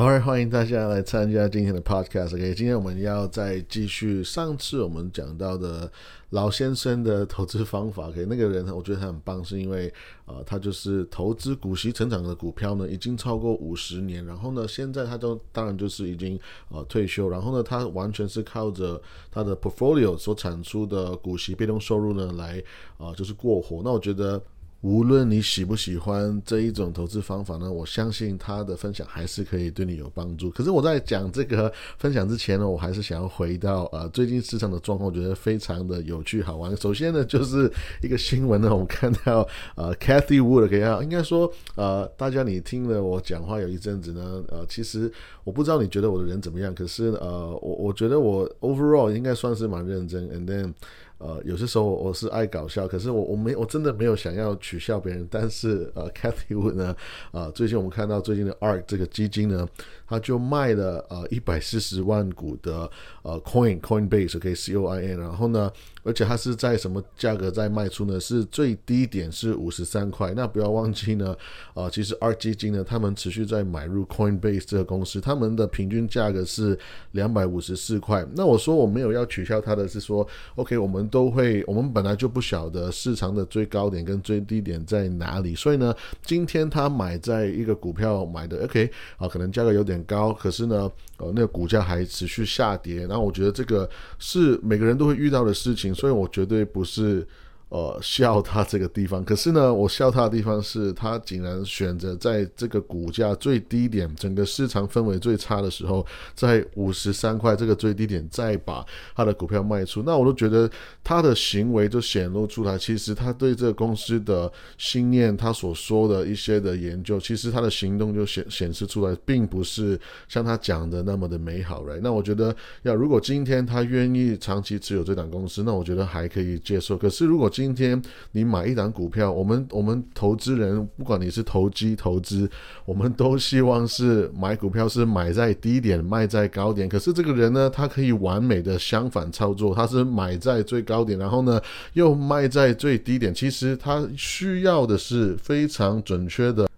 oi 欢迎大家来参加今天的 Podcast。OK，今天我们要再继续上次我们讲到的老先生的投资方法。OK，那个人我觉得他很棒，是因为呃，他就是投资股息成长的股票呢，已经超过五十年。然后呢，现在他都当然就是已经呃退休。然后呢，他完全是靠着他的 portfolio 所产出的股息被动收入呢来啊，就是过活。那我觉得。无论你喜不喜欢这一种投资方法呢，我相信他的分享还是可以对你有帮助。可是我在讲这个分享之前呢，我还是想要回到呃最近市场的状况，我觉得非常的有趣好玩。首先呢，就是一个新闻呢，我们看到 呃 Cathy Wood 给啊，应该说呃大家你听了我讲话有一阵子呢，呃其实我不知道你觉得我的人怎么样，可是呃我我觉得我 overall 应该算是蛮认真，and then。呃，有些时候我是爱搞笑，可是我我没我真的没有想要取笑别人。但是呃，Cathy Wood 呢，啊，最近我们看到最近的 ARK 这个基金呢，它就卖了呃一百四十万股的呃 Coin Coinbase，OK C O I N，然后呢，而且它是在什么价格在卖出呢？是最低点是五十三块。那不要忘记呢，啊，其实 ARK 基金呢，他们持续在买入 Coinbase 这个公司，他们的平均价格是两百五十四块。那我说我没有要取笑它的是说，OK，我们。都会，我们本来就不晓得市场的最高点跟最低点在哪里，所以呢，今天他买在一个股票买的，OK，啊，可能价格有点高，可是呢，呃，那个股价还持续下跌，然后我觉得这个是每个人都会遇到的事情，所以我绝对不是。呃，笑他这个地方，可是呢，我笑他的地方是他竟然选择在这个股价最低点、整个市场氛围最差的时候，在五十三块这个最低点再把他的股票卖出，那我都觉得他的行为就显露出来，其实他对这个公司的信念，他所说的一些的研究，其实他的行动就显显示出来，并不是像他讲的那么的美好，right？那我觉得，要如果今天他愿意长期持有这档公司，那我觉得还可以接受。可是如果今天你买一档股票，我们我们投资人，不管你是投机投资，我们都希望是买股票是买在低点卖在高点。可是这个人呢，他可以完美的相反操作，他是买在最高点，然后呢又卖在最低点。其实他需要的是非常准确的。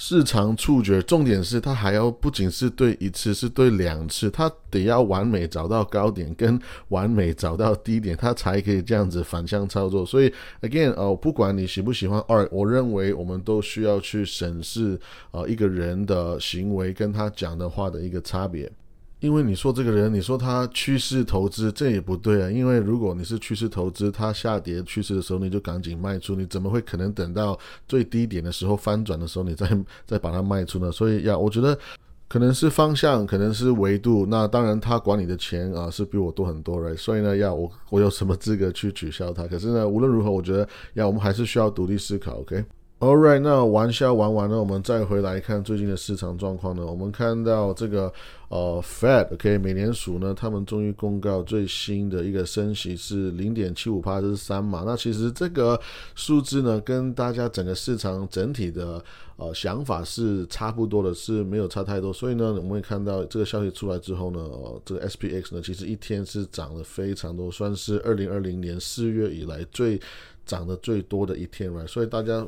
市场触觉，重点是它还要不仅是对一次，是对两次，它得要完美找到高点跟完美找到低点，它才可以这样子反向操作。所以，again，呃，不管你喜不喜欢二，我认为我们都需要去审视呃一个人的行为跟他讲的话的一个差别。因为你说这个人，你说他趋势投资，这也不对啊。因为如果你是趋势投资，它下跌趋势的时候，你就赶紧卖出，你怎么会可能等到最低点的时候翻转的时候，你再 再把它卖出呢？所以要，我觉得可能是方向，可能是维度。那当然，他管你的钱啊是比我多很多了所以呢，要我我有什么资格去取消他？可是呢，无论如何，我觉得要我们还是需要独立思考，OK？All right，那玩笑玩完了，我们再回来看最近的市场状况呢。我们看到这个呃，Fed，OK，美联储呢，他们终于公告最新的一个升息是零点七五帕，这是三嘛。那其实这个数字呢，跟大家整个市场整体的呃想法是差不多的，是没有差太多。所以呢，我们会看到这个消息出来之后呢，这个 SPX 呢，其实一天是涨了非常多，算是二零二零年四月以来最涨得最多的一天了。所以大家。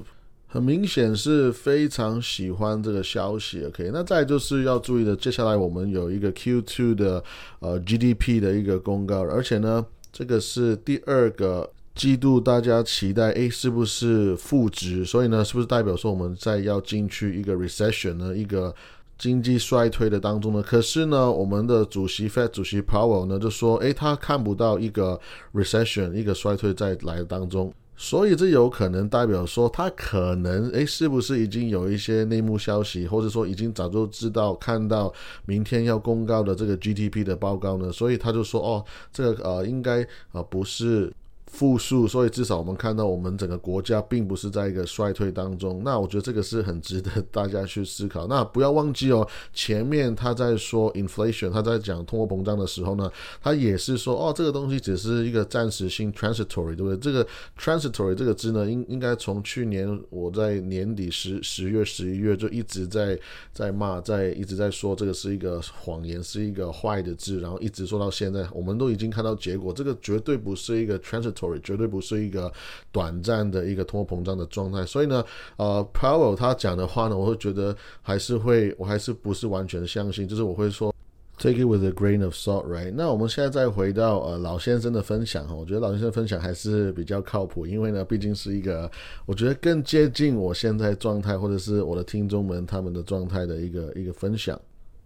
很明显是非常喜欢这个消息，OK？那再就是要注意的，接下来我们有一个 Q2 的呃 GDP 的一个公告，而且呢，这个是第二个季度，大家期待，诶，是不是负值？所以呢，是不是代表说我们在要进去一个 recession 呢，一个经济衰退的当中呢？可是呢，我们的主席 Fed 主席 Powell 呢就说，诶，他看不到一个 recession 一个衰退在来当中。所以这有可能代表说，他可能诶，是不是已经有一些内幕消息，或者说已经早就知道看到明天要公告的这个 GDP 的报告呢？所以他就说，哦，这个呃，应该呃不是。复数，所以至少我们看到我们整个国家并不是在一个衰退当中。那我觉得这个是很值得大家去思考。那不要忘记哦，前面他在说 inflation，他在讲通货膨胀的时候呢，他也是说哦，这个东西只是一个暂时性 transitory，对不对？这个 transitory 这个字呢，应应该从去年我在年底十十月十一月就一直在在骂，在一直在说这个是一个谎言，是一个坏的字，然后一直说到现在，我们都已经看到结果，这个绝对不是一个 transitory。绝对不是一个短暂的一个通货膨胀的状态。所以呢，呃，Powell 他讲的话呢，我会觉得还是会，我还是不是完全相信，就是我会说。Take it with a grain of salt, right？那我们现在再回到呃老先生的分享哈，我觉得老先生分享还是比较靠谱，因为呢，毕竟是一个我觉得更接近我现在状态或者是我的听众们他们的状态的一个一个分享。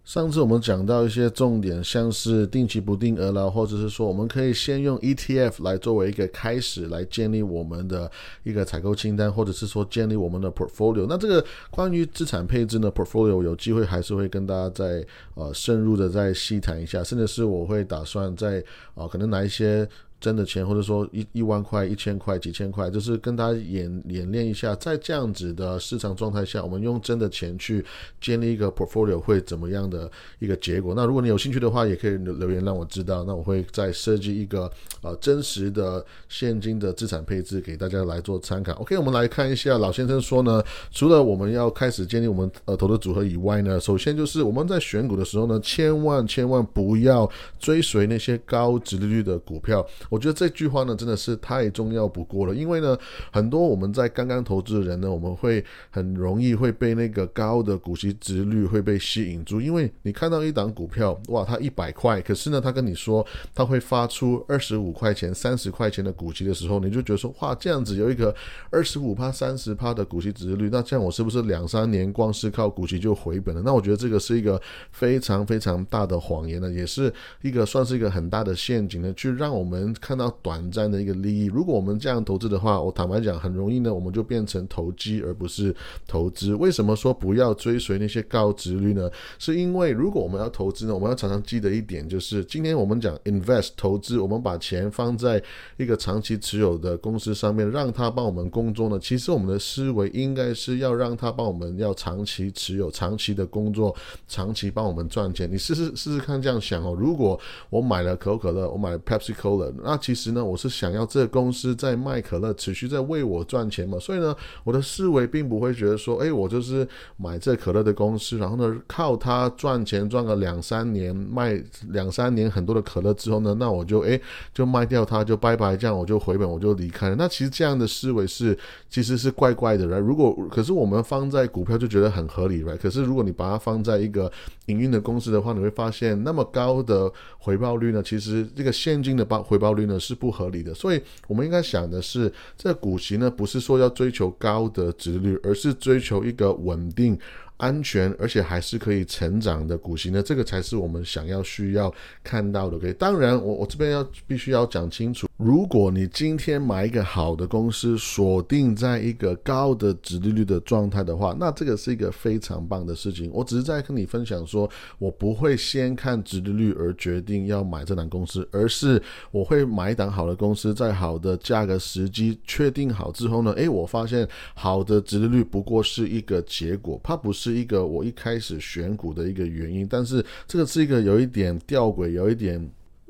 上次我们讲到一些重点，像是定期不定额啦，或者是说我们可以先用 ETF 来作为一个开始，来建立我们的一个采购清单，或者是说建立我们的 portfolio。那这个关于资产配置呢，portfolio 有机会还是会跟大家再呃深入的再细谈一下，甚至是我会打算在啊可能拿一些。真的钱，或者说一一万块、一千块、几千块，就是跟他演演练一下，在这样子的市场状态下，我们用真的钱去建立一个 portfolio 会怎么样的一个结果？那如果你有兴趣的话，也可以留言让我知道。那我会再设计一个呃真实的现金的资产配置给大家来做参考。OK，我们来看一下老先生说呢，除了我们要开始建立我们呃投资组合以外呢，首先就是我们在选股的时候呢，千万千万不要追随那些高值利率的股票。我觉得这句话呢真的是太重要不过了，因为呢，很多我们在刚刚投资的人呢，我们会很容易会被那个高的股息值率会被吸引住，因为你看到一档股票，哇，它一百块，可是呢，他跟你说他会发出二十五块钱、三十块钱的股息的时候，你就觉得说，哇，这样子有一个二十五趴、三十趴的股息值率，那这样我是不是两三年光是靠股息就回本了？那我觉得这个是一个非常非常大的谎言呢，也是一个算是一个很大的陷阱呢，去让我们。看到短暂的一个利益，如果我们这样投资的话，我坦白讲，很容易呢，我们就变成投机而不是投资。为什么说不要追随那些高值率呢？是因为如果我们要投资呢，我们要常常记得一点，就是今天我们讲 invest 投资，我们把钱放在一个长期持有的公司上面，让他帮我们工作呢。其实我们的思维应该是要让他帮我们要长期持有、长期的工作、长期帮我们赚钱。你试试试试看这样想哦。如果我买了可口可乐，我买了 Pepsi Cola，那其实呢，我是想要这个公司在卖可乐，持续在为我赚钱嘛，所以呢，我的思维并不会觉得说，哎，我就是买这可乐的公司，然后呢，靠它赚钱赚个两三年，卖两三年很多的可乐之后呢，那我就哎就卖掉它，就拜拜，这样我就回本，我就离开了。那其实这样的思维是其实是怪怪的，如果可是我们放在股票就觉得很合理了可是如果你把它放在一个营运的公司的话，你会发现那么高的回报率呢，其实这个现金的报回报率。呢是不合理的，所以我们应该想的是，这股息呢不是说要追求高的值率，而是追求一个稳定。安全而且还是可以成长的股息呢，这个才是我们想要需要看到的。OK，当然我我这边要必须要讲清楚，如果你今天买一个好的公司，锁定在一个高的值利率的状态的话，那这个是一个非常棒的事情。我只是在跟你分享说，我不会先看值利率而决定要买这档公司，而是我会买一档好的公司，在好的价格时机确定好之后呢，诶，我发现好的值利率不过是一个结果，它不是。是一个我一开始选股的一个原因，但是这个是一个有一点吊诡、有一点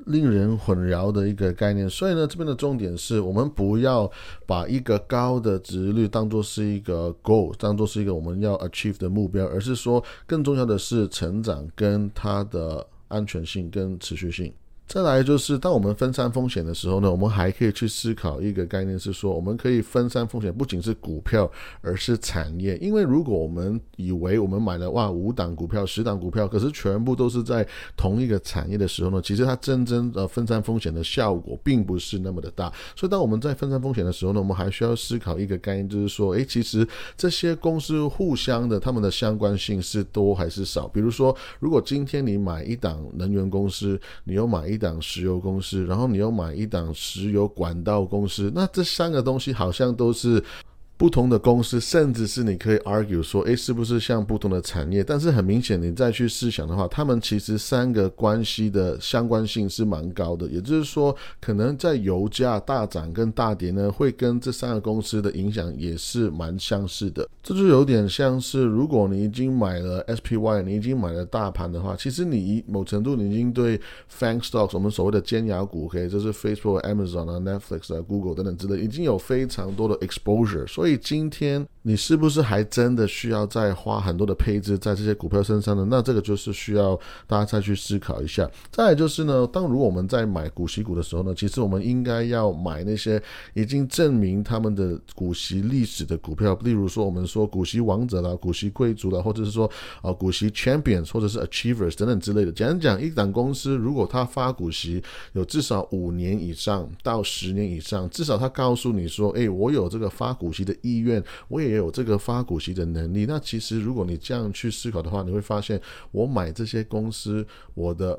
令人混淆的一个概念。所以呢，这边的重点是我们不要把一个高的值率当做是一个 goal，当做是一个我们要 achieve 的目标，而是说更重要的是成长跟它的安全性跟持续性。再来就是，当我们分散风险的时候呢，我们还可以去思考一个概念，是说我们可以分散风险，不仅是股票，而是产业。因为如果我们以为我们买了哇五档股票、十档股票，可是全部都是在同一个产业的时候呢，其实它真正的分散风险的效果并不是那么的大。所以当我们在分散风险的时候呢，我们还需要思考一个概念，就是说，诶，其实这些公司互相的它们的相关性是多还是少？比如说，如果今天你买一档能源公司，你又买一。一档石油公司，然后你又买一档石油管道公司，那这三个东西好像都是不同的公司，甚至是你可以 argue 说，诶，是不是像不同的产业？但是很明显，你再去试想的话，他们其实三个关系的相关性是蛮高的。也就是说，可能在油价大涨跟大跌呢，会跟这三个公司的影响也是蛮相似的。这就有点像是，如果你已经买了 SPY，你已经买了大盘的话，其实你某程度你已经对 FANG stocks，我们所谓的尖牙股，OK，这是 Facebook、Amazon 啊、Netflix 啊、Google 等等之类，已经有非常多的 exposure。所以今天你是不是还真的需要再花很多的配置在这些股票身上呢？那这个就是需要大家再去思考一下。再来就是呢，当如果我们在买股息股的时候呢，其实我们应该要买那些已经证明他们的股息历史的股票，例如说我们。说股息王者啦，股息贵族啦，或者是说啊股息 champions，或者是 achievers 等等之类的。简单讲，一档公司如果它发股息有至少五年以上到十年以上，至少它告诉你说，哎，我有这个发股息的意愿，我也有这个发股息的能力。那其实如果你这样去思考的话，你会发现，我买这些公司，我的。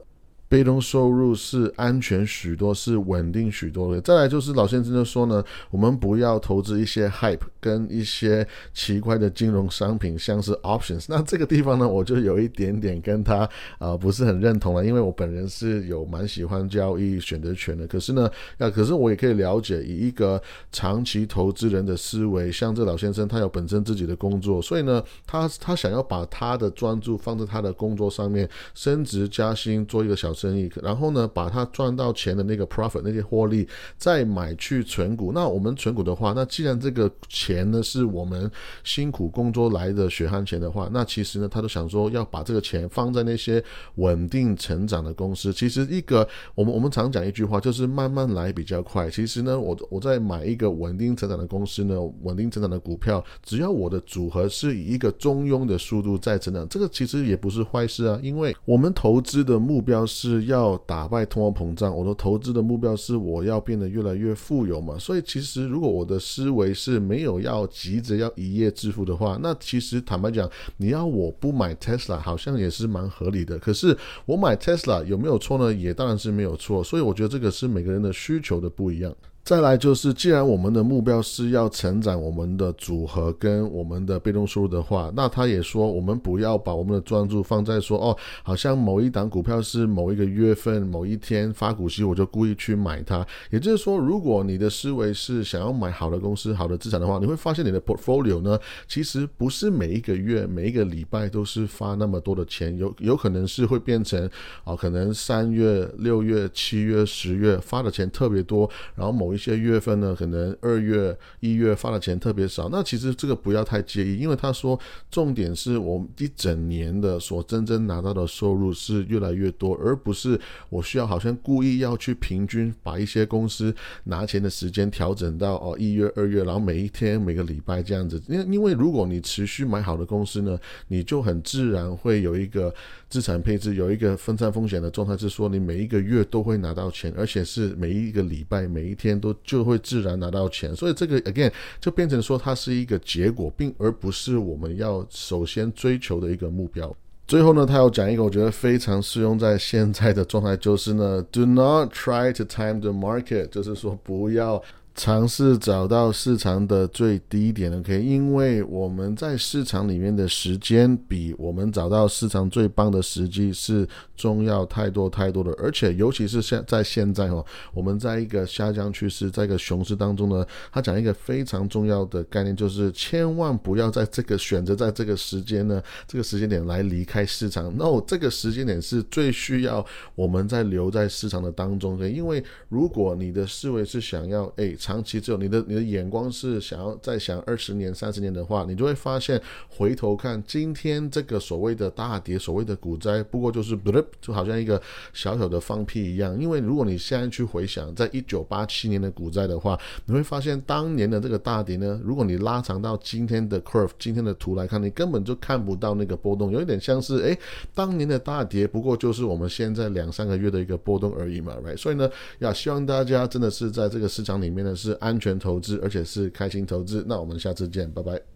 被动收入是安全许多，是稳定许多的。再来就是老先生就说呢，我们不要投资一些 hype 跟一些奇怪的金融商品，像是 options。那这个地方呢，我就有一点点跟他啊不是很认同了，因为我本人是有蛮喜欢交易选择权的。可是呢，那可是我也可以了解，以一个长期投资人的思维，像这老先生他有本身自己的工作，所以呢，他他想要把他的专注放在他的工作上面，升职加薪，做一个小。生意，然后呢，把它赚到钱的那个 profit 那些获利，再买去存股。那我们存股的话，那既然这个钱呢是我们辛苦工作来的血汗钱的话，那其实呢，他都想说要把这个钱放在那些稳定成长的公司。其实一个我们我们常讲一句话，就是慢慢来比较快。其实呢，我我在买一个稳定成长的公司呢，稳定成长的股票，只要我的组合是以一个中庸的速度在成长，这个其实也不是坏事啊。因为我们投资的目标是。是要打败通货膨胀，我的投资的目标是我要变得越来越富有嘛？所以其实如果我的思维是没有要急着要一夜致富的话，那其实坦白讲，你要我不买 Tesla 好像也是蛮合理的。可是我买 Tesla 有没有错呢？也当然是没有错。所以我觉得这个是每个人的需求的不一样。再来就是，既然我们的目标是要成长我们的组合跟我们的被动收入的话，那他也说，我们不要把我们的专注放在说，哦，好像某一档股票是某一个月份某一天发股息，我就故意去买它。也就是说，如果你的思维是想要买好的公司、好的资产的话，你会发现你的 portfolio 呢，其实不是每一个月、每一个礼拜都是发那么多的钱，有有可能是会变成，啊，可能三月、六月、七月、十月发的钱特别多，然后某一一些月份呢，可能二月、一月发的钱特别少，那其实这个不要太介意，因为他说重点是我们一整年的所真正拿到的收入是越来越多，而不是我需要好像故意要去平均把一些公司拿钱的时间调整到哦一月、二月，然后每一天、每个礼拜这样子。因因为如果你持续买好的公司呢，你就很自然会有一个资产配置，有一个分散风险的状态，是说你每一个月都会拿到钱，而且是每一个礼拜、每一天。就会自然拿到钱，所以这个 again 就变成说它是一个结果，并而不是我们要首先追求的一个目标。最后呢，他要讲一个我觉得非常适用在现在的状态，就是呢，do not try to time the market，就是说不要。尝试找到市场的最低点，OK，因为我们在市场里面的时间比我们找到市场最棒的时机是重要太多太多的，而且尤其是现在现在哦，我们在一个下降趋势，在一个熊市当中呢，他讲一个非常重要的概念，就是千万不要在这个选择在这个时间呢，这个时间点来离开市场。那我这个时间点是最需要我们在留在市场的当中的，因为如果你的思维是想要诶。长期只有你的你的眼光是想要再想二十年、三十年的话，你就会发现，回头看今天这个所谓的大跌、所谓的股灾，不过就是不就好像一个小小的放屁一样。因为如果你现在去回想，在一九八七年的股灾的话，你会发现当年的这个大跌呢，如果你拉长到今天的 curve、今天的图来看，你根本就看不到那个波动，有一点像是哎，当年的大跌，不过就是我们现在两三个月的一个波动而已嘛，right？所以呢，要希望大家真的是在这个市场里面呢。是安全投资，而且是开心投资。那我们下次见，拜拜。